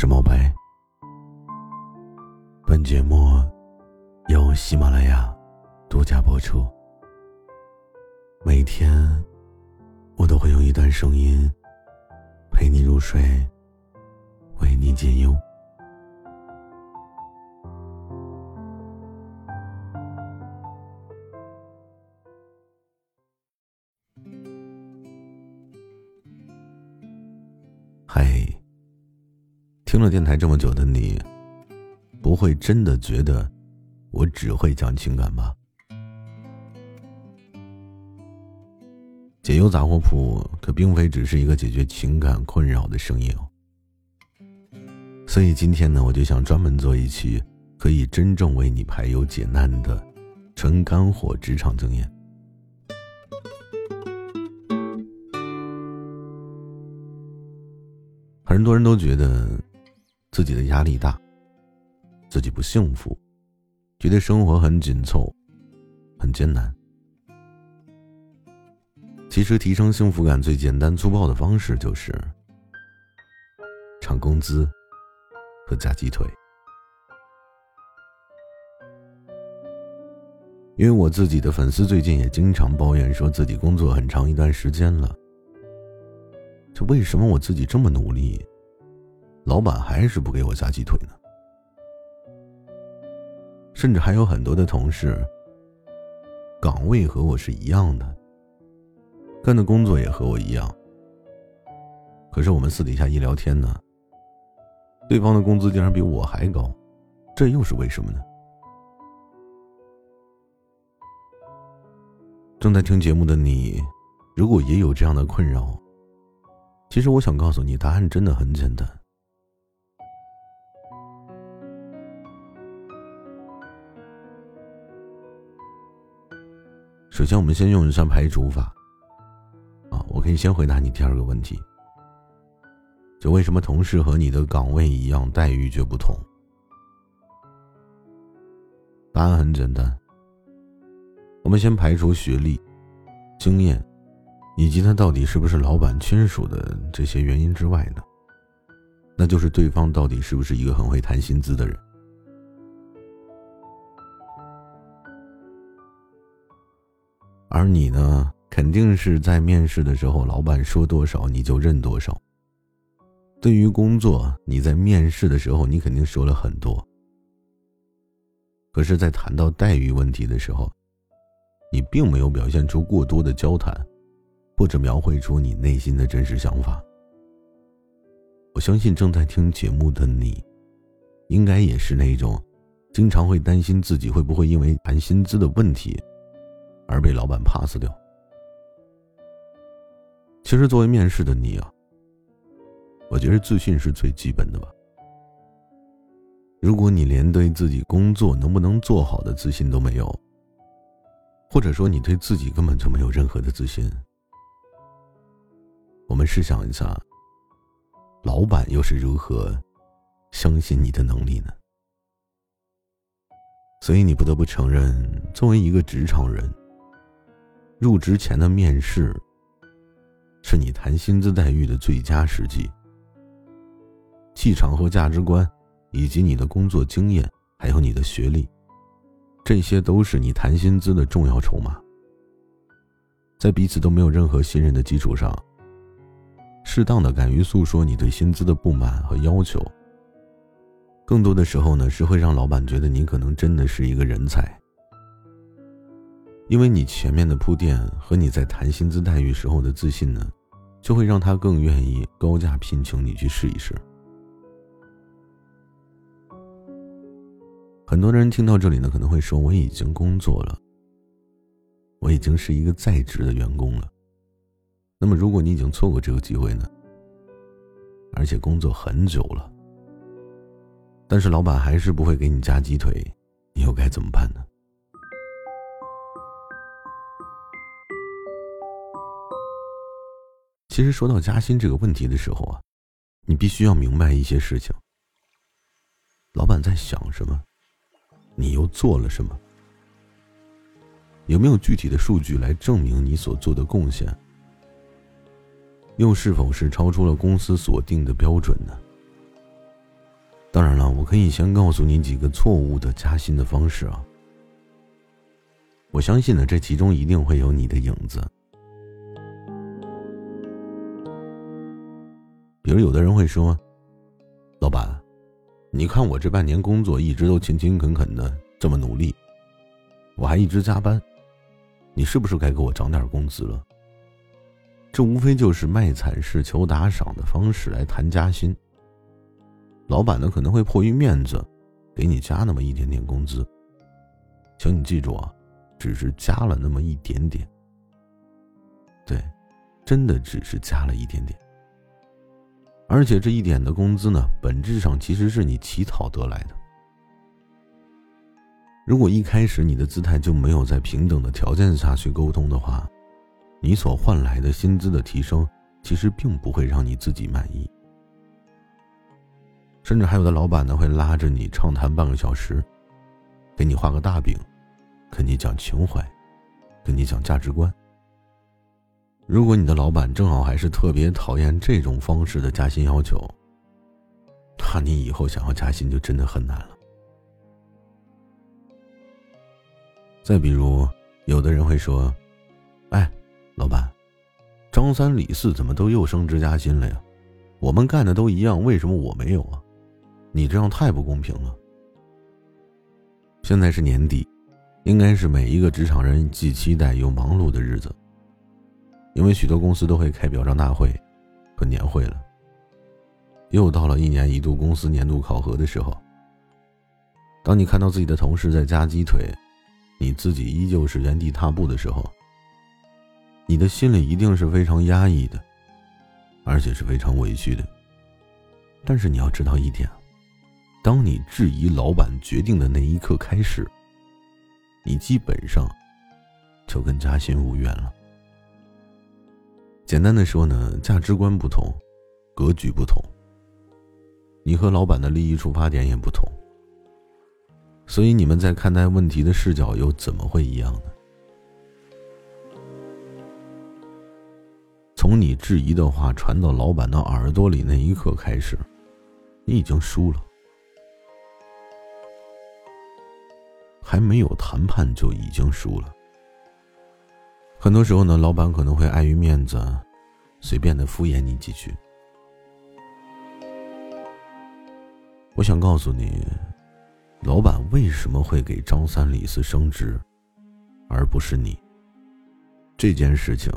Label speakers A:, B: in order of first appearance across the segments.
A: 是冒白。本节目由喜马拉雅独家播出。每天，我都会用一段声音陪你入睡，为你解忧。听了电台这么久的你，不会真的觉得我只会讲情感吧？解忧杂货铺可并非只是一个解决情感困扰的声音哦。所以今天呢，我就想专门做一期可以真正为你排忧解难的纯干货职场经验。很多人都觉得自己的压力大，自己不幸福，觉得生活很紧凑，很艰难。其实，提升幸福感最简单粗暴的方式就是涨工资和加鸡腿。因为我自己的粉丝最近也经常抱怨，说自己工作很长一段时间了。就为什么我自己这么努力，老板还是不给我加鸡腿呢？甚至还有很多的同事，岗位和我是一样的，干的工作也和我一样，可是我们私底下一聊天呢，对方的工资竟然比我还高，这又是为什么呢？正在听节目的你，如果也有这样的困扰，其实我想告诉你，答案真的很简单。首先，我们先用一下排除法。啊，我可以先回答你第二个问题：就为什么同事和你的岗位一样，待遇却不同？答案很简单。我们先排除学历、经验。以及他到底是不是老板亲属的这些原因之外呢？那就是对方到底是不是一个很会谈薪资的人。而你呢，肯定是在面试的时候，老板说多少你就认多少。对于工作，你在面试的时候，你肯定说了很多。可是，在谈到待遇问题的时候，你并没有表现出过多的交谈。或者描绘出你内心的真实想法。我相信正在听节目的你，应该也是那种经常会担心自己会不会因为谈薪资的问题而被老板 pass 掉。其实，作为面试的你啊，我觉得自信是最基本的吧。如果你连对自己工作能不能做好的自信都没有，或者说你对自己根本就没有任何的自信。我们试想一下，老板又是如何相信你的能力呢？所以你不得不承认，作为一个职场人，入职前的面试是你谈薪资待遇的最佳时机。气场和价值观，以及你的工作经验，还有你的学历，这些都是你谈薪资的重要筹码。在彼此都没有任何信任的基础上。适当的敢于诉说你对薪资的不满和要求，更多的时候呢，是会让老板觉得你可能真的是一个人才，因为你前面的铺垫和你在谈薪资待遇时候的自信呢，就会让他更愿意高价聘请你去试一试。很多人听到这里呢，可能会说：“我已经工作了，我已经是一个在职的员工了。”那么，如果你已经错过这个机会呢？而且工作很久了，但是老板还是不会给你加鸡腿，你又该怎么办呢？其实说到加薪这个问题的时候啊，你必须要明白一些事情：老板在想什么，你又做了什么，有没有具体的数据来证明你所做的贡献？又是否是超出了公司所定的标准呢？当然了，我可以先告诉你几个错误的加薪的方式啊。我相信呢，这其中一定会有你的影子。比如，有的人会说：“老板，你看我这半年工作一直都勤勤恳恳的，这么努力，我还一直加班，你是不是该给我涨点工资了？”这无非就是卖惨式求打赏的方式来谈加薪。老板呢可能会迫于面子，给你加那么一点点工资。请你记住啊。只是加了那么一点点，对，真的只是加了一点点。而且这一点的工资呢，本质上其实是你乞讨得来的。如果一开始你的姿态就没有在平等的条件下去沟通的话，你所换来的薪资的提升，其实并不会让你自己满意。甚至还有的老板呢，会拉着你畅谈半个小时，给你画个大饼。跟你讲情怀，跟你讲价值观。如果你的老板正好还是特别讨厌这种方式的加薪要求，那你以后想要加薪就真的很难了。再比如，有的人会说：“哎，老板，张三李四怎么都又升职加薪了呀？我们干的都一样，为什么我没有啊？你这样太不公平了。”现在是年底。应该是每一个职场人既期待又忙碌的日子，因为许多公司都会开表彰大会和年会了。又到了一年一度公司年度考核的时候，当你看到自己的同事在夹鸡腿，你自己依旧是原地踏步的时候，你的心里一定是非常压抑的，而且是非常委屈的。但是你要知道一点，当你质疑老板决定的那一刻开始。你基本上就跟加薪无缘了。简单的说呢，价值观不同，格局不同，你和老板的利益出发点也不同，所以你们在看待问题的视角又怎么会一样呢？从你质疑的话传到老板的耳朵里那一刻开始，你已经输了。还没有谈判就已经输了。很多时候呢，老板可能会碍于面子，随便的敷衍你几句。我想告诉你，老板为什么会给张三李四升职，而不是你？这件事情，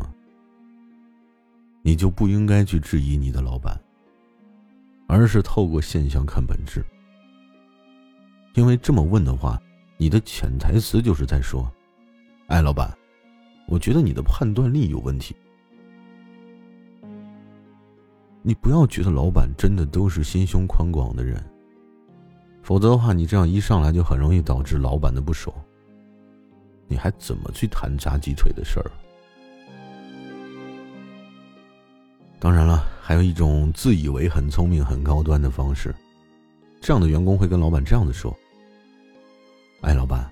A: 你就不应该去质疑你的老板，而是透过现象看本质。因为这么问的话。你的潜台词就是在说：“哎，老板，我觉得你的判断力有问题。你不要觉得老板真的都是心胸宽广的人，否则的话，你这样一上来就很容易导致老板的不爽。你还怎么去谈炸鸡腿的事儿？当然了，还有一种自以为很聪明、很高端的方式，这样的员工会跟老板这样子说。”哎，老板，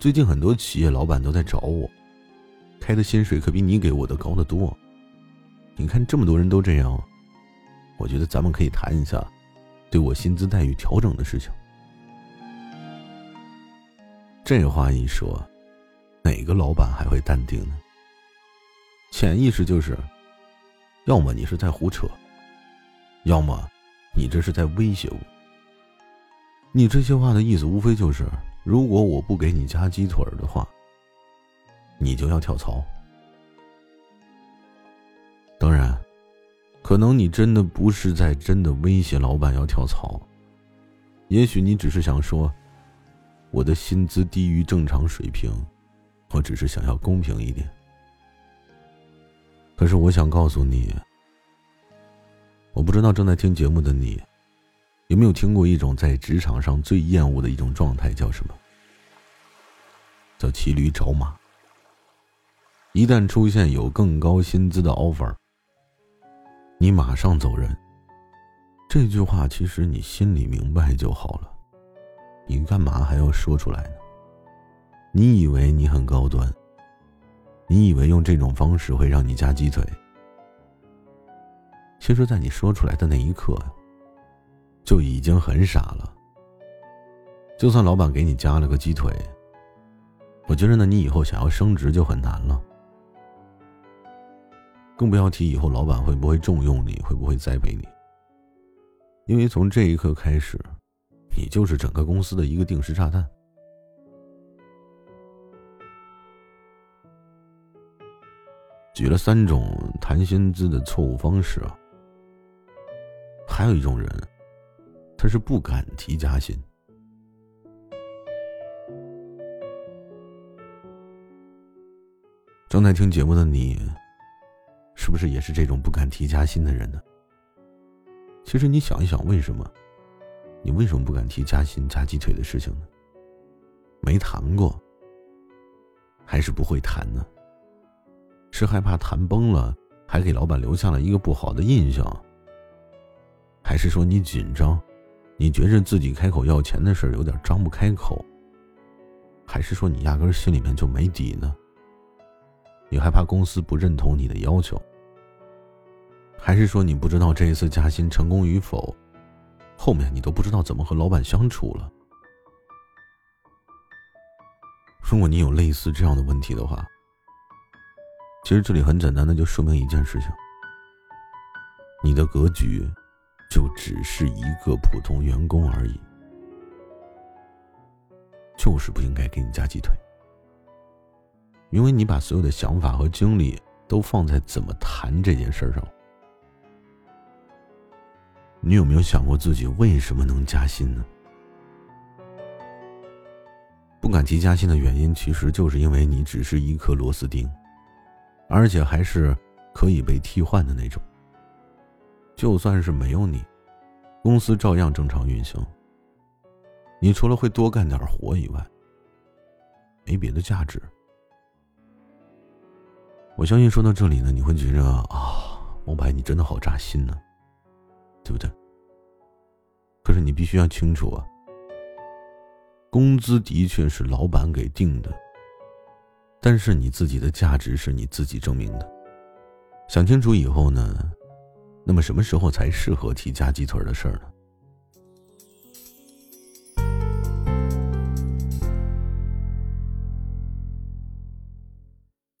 A: 最近很多企业老板都在找我，开的薪水可比你给我的高得多。你看这么多人都这样，我觉得咱们可以谈一下对我薪资待遇调整的事情。这话一说，哪个老板还会淡定呢？潜意识就是，要么你是在胡扯，要么你这是在威胁我。你这些话的意思无非就是。如果我不给你加鸡腿的话，你就要跳槽。当然，可能你真的不是在真的威胁老板要跳槽，也许你只是想说，我的薪资低于正常水平，我只是想要公平一点。可是我想告诉你，我不知道正在听节目的你。有没有听过一种在职场上最厌恶的一种状态叫什么？叫骑驴找马。一旦出现有更高薪资的 offer，你马上走人。这句话其实你心里明白就好了，你干嘛还要说出来呢？你以为你很高端？你以为用这种方式会让你加鸡腿？其实，在你说出来的那一刻。就已经很傻了。就算老板给你加了个鸡腿，我觉得呢，你以后想要升职就很难了。更不要提以后老板会不会重用你，会不会栽培你。因为从这一刻开始，你就是整个公司的一个定时炸弹。举了三种谈薪资的错误方式啊，还有一种人，他是不敢提加薪。正在听节目的你，是不是也是这种不敢提加薪的人呢？其实你想一想，为什么？你为什么不敢提加薪、加鸡腿的事情呢？没谈过，还是不会谈呢？是害怕谈崩了，还给老板留下了一个不好的印象？还是说你紧张，你觉着自己开口要钱的事有点张不开口？还是说你压根心里面就没底呢？你害怕公司不认同你的要求？还是说你不知道这一次加薪成功与否，后面你都不知道怎么和老板相处了。如果你有类似这样的问题的话，其实这里很简单的就说明一件事情：你的格局就只是一个普通员工而已，就是不应该给你加鸡腿，因为你把所有的想法和精力都放在怎么谈这件事上。你有没有想过自己为什么能加薪呢？不敢提加薪的原因，其实就是因为你只是一颗螺丝钉，而且还是可以被替换的那种。就算是没有你，公司照样正常运行。你除了会多干点活以外，没别的价值。我相信说到这里呢，你会觉着啊，梦白你真的好扎心呢。对不对？可是你必须要清楚啊，工资的确是老板给定的，但是你自己的价值是你自己证明的。想清楚以后呢，那么什么时候才适合提加鸡腿的事儿呢？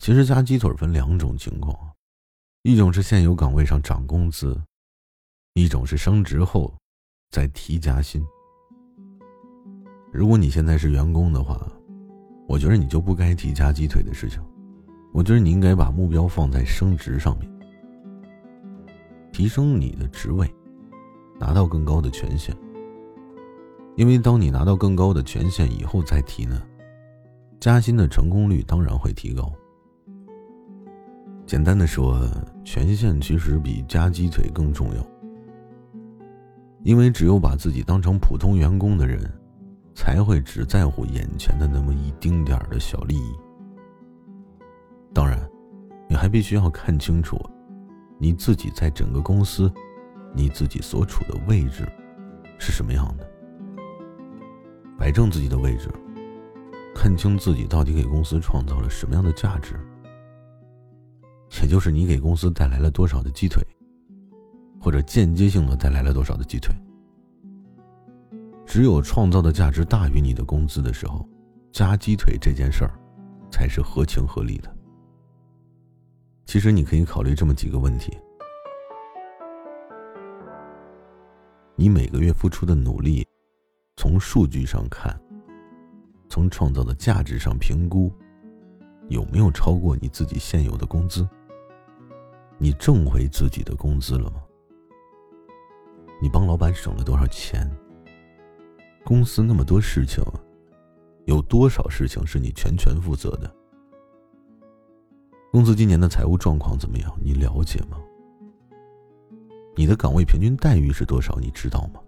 A: 其实加鸡腿分两种情况，一种是现有岗位上涨工资。一种是升职后，再提加薪。如果你现在是员工的话，我觉得你就不该提加鸡腿的事情。我觉得你应该把目标放在升职上面，提升你的职位，拿到更高的权限。因为当你拿到更高的权限以后再提呢，加薪的成功率当然会提高。简单的说，权限其实比加鸡腿更重要。因为只有把自己当成普通员工的人，才会只在乎眼前的那么一丁点儿的小利益。当然，你还必须要看清楚，你自己在整个公司，你自己所处的位置是什么样的，摆正自己的位置，看清自己到底给公司创造了什么样的价值，也就是你给公司带来了多少的鸡腿。或者间接性的带来了多少的鸡腿？只有创造的价值大于你的工资的时候，加鸡腿这件事儿才是合情合理的。其实你可以考虑这么几个问题：你每个月付出的努力，从数据上看，从创造的价值上评估，有没有超过你自己现有的工资？你挣回自己的工资了吗？你帮老板省了多少钱？公司那么多事情，有多少事情是你全权负责的？公司今年的财务状况怎么样？你了解吗？你的岗位平均待遇是多少？你知道吗？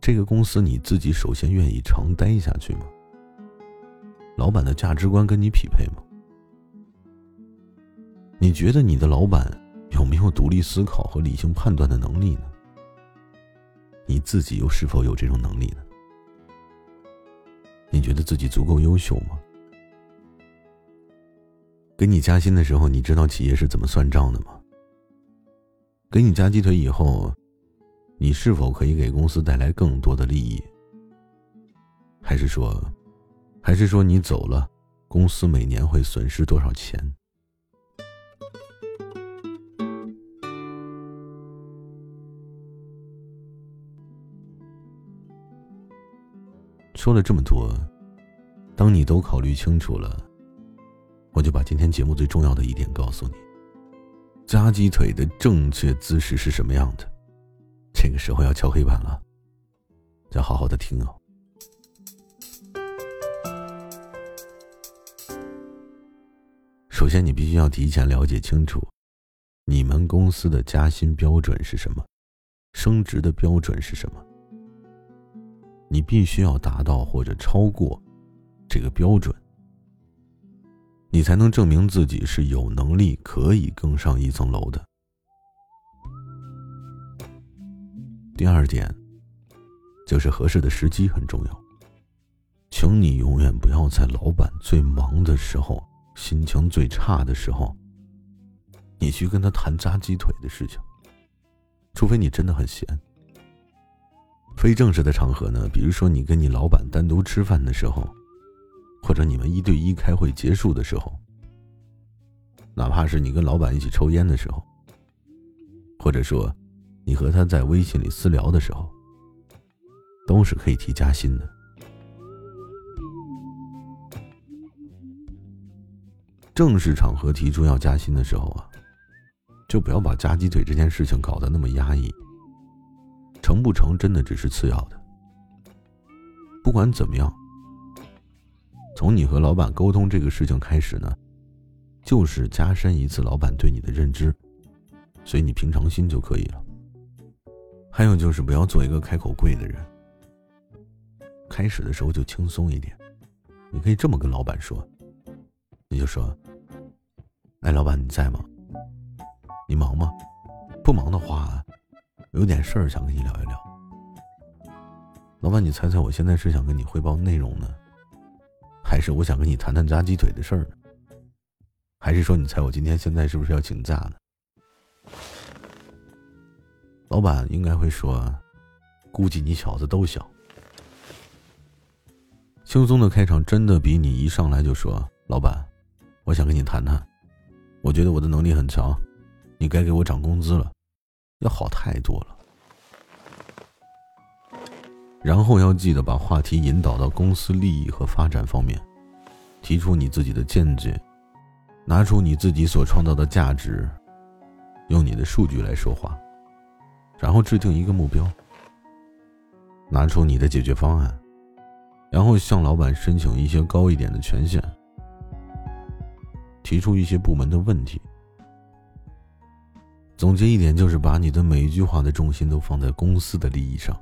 A: 这个公司你自己首先愿意长待下去吗？老板的价值观跟你匹配吗？你觉得你的老板？有没有独立思考和理性判断的能力呢？你自己又是否有这种能力呢？你觉得自己足够优秀吗？给你加薪的时候，你知道企业是怎么算账的吗？给你加鸡腿以后，你是否可以给公司带来更多的利益？还是说，还是说你走了，公司每年会损失多少钱？说了这么多，当你都考虑清楚了，我就把今天节目最重要的一点告诉你：夹鸡腿的正确姿势是什么样的？这个时候要敲黑板了，要好好的听哦。首先，你必须要提前了解清楚，你们公司的加薪标准是什么，升职的标准是什么。你必须要达到或者超过这个标准，你才能证明自己是有能力可以更上一层楼的。第二点，就是合适的时机很重要。请你永远不要在老板最忙的时候、心情最差的时候，你去跟他谈扎鸡腿的事情，除非你真的很闲。非正式的场合呢，比如说你跟你老板单独吃饭的时候，或者你们一对一开会结束的时候，哪怕是你跟老板一起抽烟的时候，或者说你和他在微信里私聊的时候，都是可以提加薪的。正式场合提出要加薪的时候啊，就不要把夹鸡腿这件事情搞得那么压抑。成不成，真的只是次要的。不管怎么样，从你和老板沟通这个事情开始呢，就是加深一次老板对你的认知，所以你平常心就可以了。还有就是不要做一个开口跪的人。开始的时候就轻松一点，你可以这么跟老板说，你就说：“哎，老板你在吗？你忙吗？不忙的话。”有点事儿想跟你聊一聊，老板，你猜猜我现在是想跟你汇报内容呢，还是我想跟你谈谈炸鸡腿的事儿呢？还是说你猜我今天现在是不是要请假呢？老板应该会说，估计你小子都小。轻松的开场真的比你一上来就说，老板，我想跟你谈谈，我觉得我的能力很强，你该给我涨工资了。要好太多了，然后要记得把话题引导到公司利益和发展方面，提出你自己的见解，拿出你自己所创造的价值，用你的数据来说话，然后制定一个目标，拿出你的解决方案，然后向老板申请一些高一点的权限，提出一些部门的问题。总结一点，就是把你的每一句话的重心都放在公司的利益上。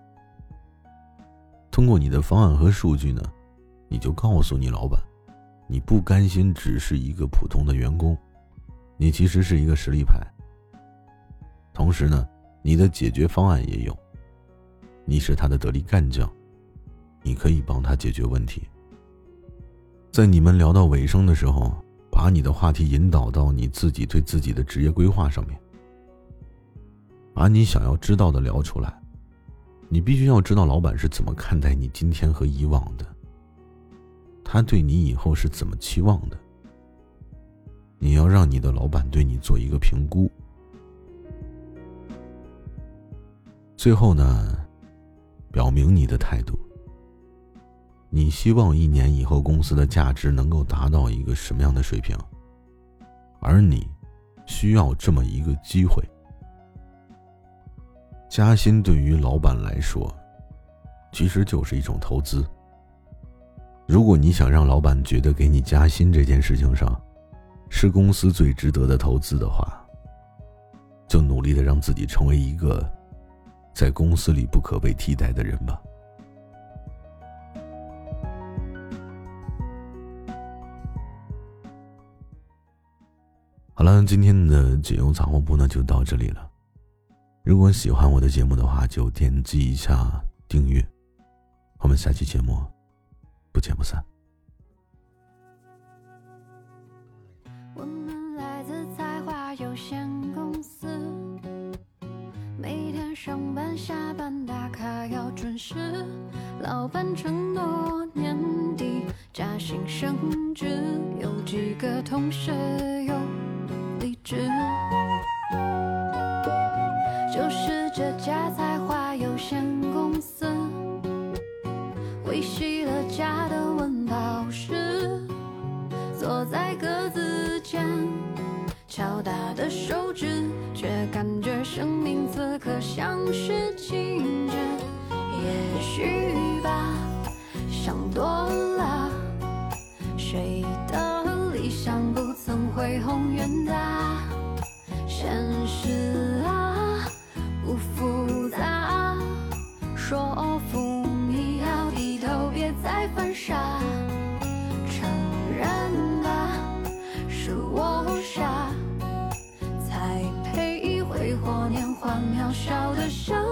A: 通过你的方案和数据呢，你就告诉你老板，你不甘心只是一个普通的员工，你其实是一个实力派。同时呢，你的解决方案也有，你是他的得力干将，你可以帮他解决问题。在你们聊到尾声的时候，把你的话题引导到你自己对自己的职业规划上面。把你想要知道的聊出来，你必须要知道老板是怎么看待你今天和以往的，他对你以后是怎么期望的。你要让你的老板对你做一个评估。最后呢，表明你的态度。你希望一年以后公司的价值能够达到一个什么样的水平？而你需要这么一个机会。加薪对于老板来说，其实就是一种投资。如果你想让老板觉得给你加薪这件事情上，是公司最值得的投资的话，就努力的让自己成为一个在公司里不可被替代的人吧。好了，今天的解忧杂货铺呢就到这里了。如果喜欢我的节目的话，就点击一下订阅。我们下期节目不见不散。我们来自才华有限公司，每天上班下班打卡要准时。
B: 老板承诺年底加薪升职，有几个同事有去吧，想多了。谁的理想不曾恢宏远大？现实啊，不复杂。说服你要低头，别再犯傻。承认吧，是我傻，才配挥霍年华，渺小的生。